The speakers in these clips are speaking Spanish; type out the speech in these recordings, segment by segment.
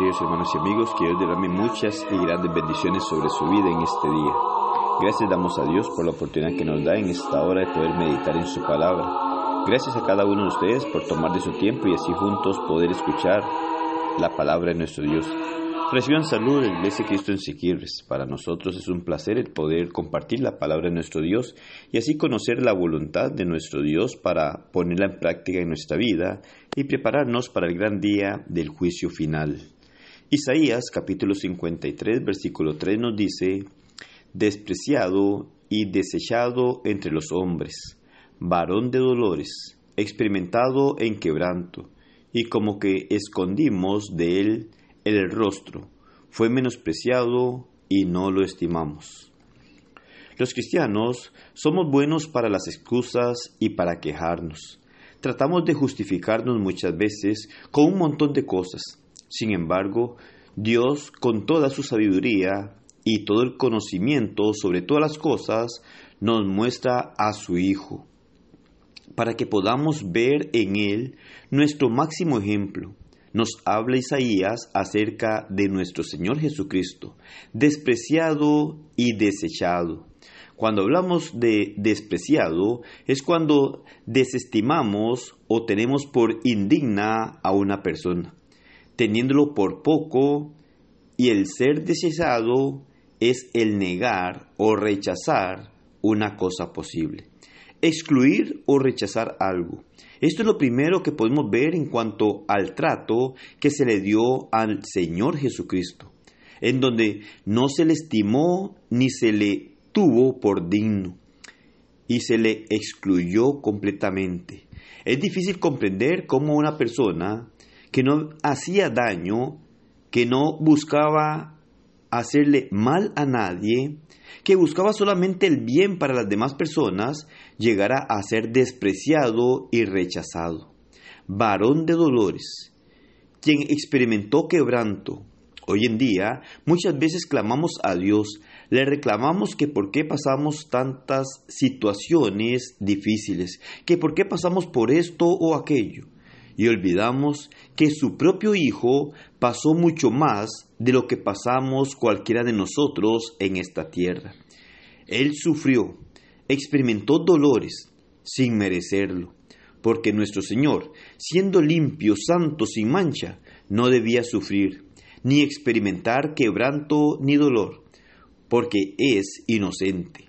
Queridos hermanos y amigos, Dios derrame muchas y grandes bendiciones sobre su vida en este día. Gracias damos a Dios por la oportunidad que nos da en esta hora de poder meditar en su palabra. Gracias a cada uno de ustedes por tomar de su tiempo y así juntos poder escuchar la palabra de nuestro Dios. Reciban salud en Iglesia Cristo en Siquirres. Para nosotros es un placer el poder compartir la palabra de nuestro Dios y así conocer la voluntad de nuestro Dios para ponerla en práctica en nuestra vida y prepararnos para el gran día del juicio final. Isaías capítulo 53 versículo 3 nos dice, despreciado y desechado entre los hombres, varón de dolores, experimentado en quebranto, y como que escondimos de él el rostro, fue menospreciado y no lo estimamos. Los cristianos somos buenos para las excusas y para quejarnos. Tratamos de justificarnos muchas veces con un montón de cosas. Sin embargo, Dios, con toda su sabiduría y todo el conocimiento sobre todas las cosas, nos muestra a su Hijo, para que podamos ver en Él nuestro máximo ejemplo. Nos habla Isaías acerca de nuestro Señor Jesucristo, despreciado y desechado. Cuando hablamos de despreciado es cuando desestimamos o tenemos por indigna a una persona teniéndolo por poco, y el ser deseado es el negar o rechazar una cosa posible. Excluir o rechazar algo. Esto es lo primero que podemos ver en cuanto al trato que se le dio al Señor Jesucristo, en donde no se le estimó ni se le tuvo por digno y se le excluyó completamente. Es difícil comprender cómo una persona que no hacía daño, que no buscaba hacerle mal a nadie, que buscaba solamente el bien para las demás personas, llegará a ser despreciado y rechazado. Varón de dolores, quien experimentó quebranto. Hoy en día muchas veces clamamos a Dios, le reclamamos que por qué pasamos tantas situaciones difíciles, que por qué pasamos por esto o aquello y olvidamos que su propio Hijo pasó mucho más de lo que pasamos cualquiera de nosotros en esta tierra. Él sufrió, experimentó dolores sin merecerlo, porque nuestro Señor, siendo limpio, santo, sin mancha, no debía sufrir, ni experimentar quebranto ni dolor, porque es inocente.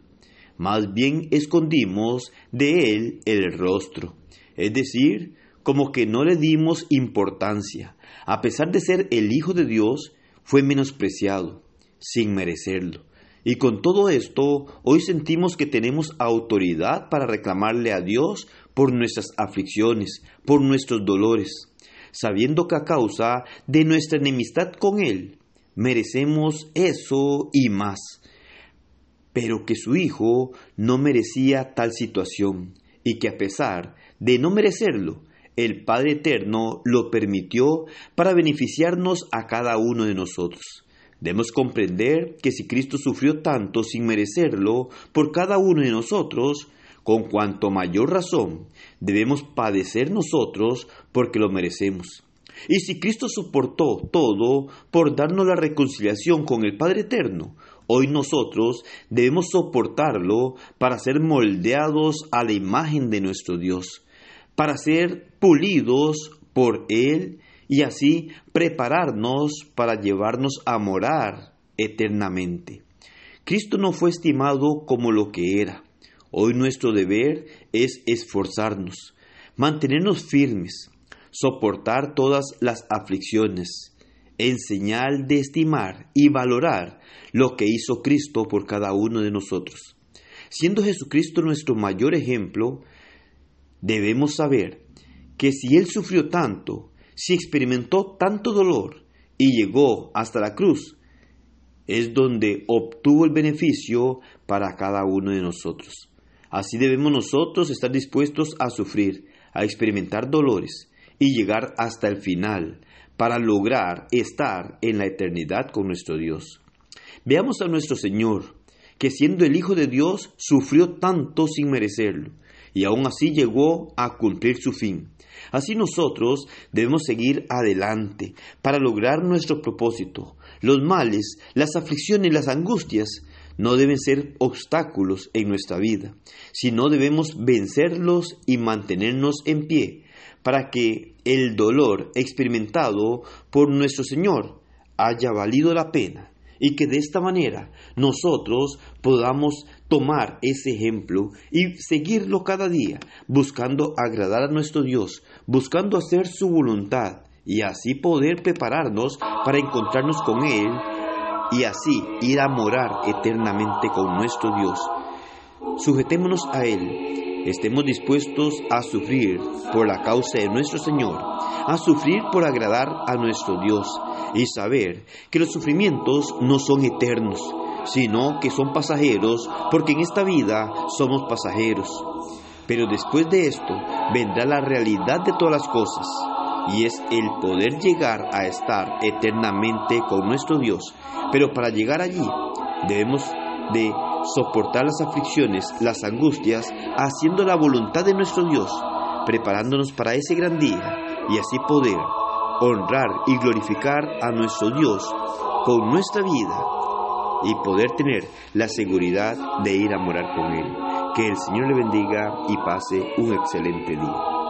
Más bien escondimos de Él el rostro, es decir, como que no le dimos importancia. A pesar de ser el Hijo de Dios, fue menospreciado, sin merecerlo. Y con todo esto, hoy sentimos que tenemos autoridad para reclamarle a Dios por nuestras aflicciones, por nuestros dolores, sabiendo que a causa de nuestra enemistad con Él, merecemos eso y más. Pero que su Hijo no merecía tal situación y que a pesar de no merecerlo, el Padre Eterno lo permitió para beneficiarnos a cada uno de nosotros. Debemos comprender que si Cristo sufrió tanto sin merecerlo por cada uno de nosotros, con cuanto mayor razón debemos padecer nosotros porque lo merecemos. Y si Cristo soportó todo por darnos la reconciliación con el Padre Eterno, hoy nosotros debemos soportarlo para ser moldeados a la imagen de nuestro Dios para ser pulidos por Él y así prepararnos para llevarnos a morar eternamente. Cristo no fue estimado como lo que era. Hoy nuestro deber es esforzarnos, mantenernos firmes, soportar todas las aflicciones, en señal de estimar y valorar lo que hizo Cristo por cada uno de nosotros. Siendo Jesucristo nuestro mayor ejemplo, Debemos saber que si Él sufrió tanto, si experimentó tanto dolor y llegó hasta la cruz, es donde obtuvo el beneficio para cada uno de nosotros. Así debemos nosotros estar dispuestos a sufrir, a experimentar dolores y llegar hasta el final para lograr estar en la eternidad con nuestro Dios. Veamos a nuestro Señor, que siendo el Hijo de Dios sufrió tanto sin merecerlo y aún así llegó a cumplir su fin, Así nosotros debemos seguir adelante para lograr nuestro propósito. Los males, las aflicciones, las angustias no deben ser obstáculos en nuestra vida, sino debemos vencerlos y mantenernos en pie para que el dolor experimentado por nuestro Señor haya valido la pena y que de esta manera nosotros podamos tomar ese ejemplo y seguirlo cada día, buscando agradar a nuestro Dios, buscando hacer su voluntad y así poder prepararnos para encontrarnos con Él y así ir a morar eternamente con nuestro Dios. Sujetémonos a Él, estemos dispuestos a sufrir por la causa de nuestro Señor, a sufrir por agradar a nuestro Dios y saber que los sufrimientos no son eternos, sino que son pasajeros, porque en esta vida somos pasajeros. Pero después de esto vendrá la realidad de todas las cosas, y es el poder llegar a estar eternamente con nuestro Dios. Pero para llegar allí debemos de soportar las aflicciones, las angustias, haciendo la voluntad de nuestro Dios, preparándonos para ese gran día y así poder honrar y glorificar a nuestro Dios con nuestra vida y poder tener la seguridad de ir a morar con Él. Que el Señor le bendiga y pase un excelente día.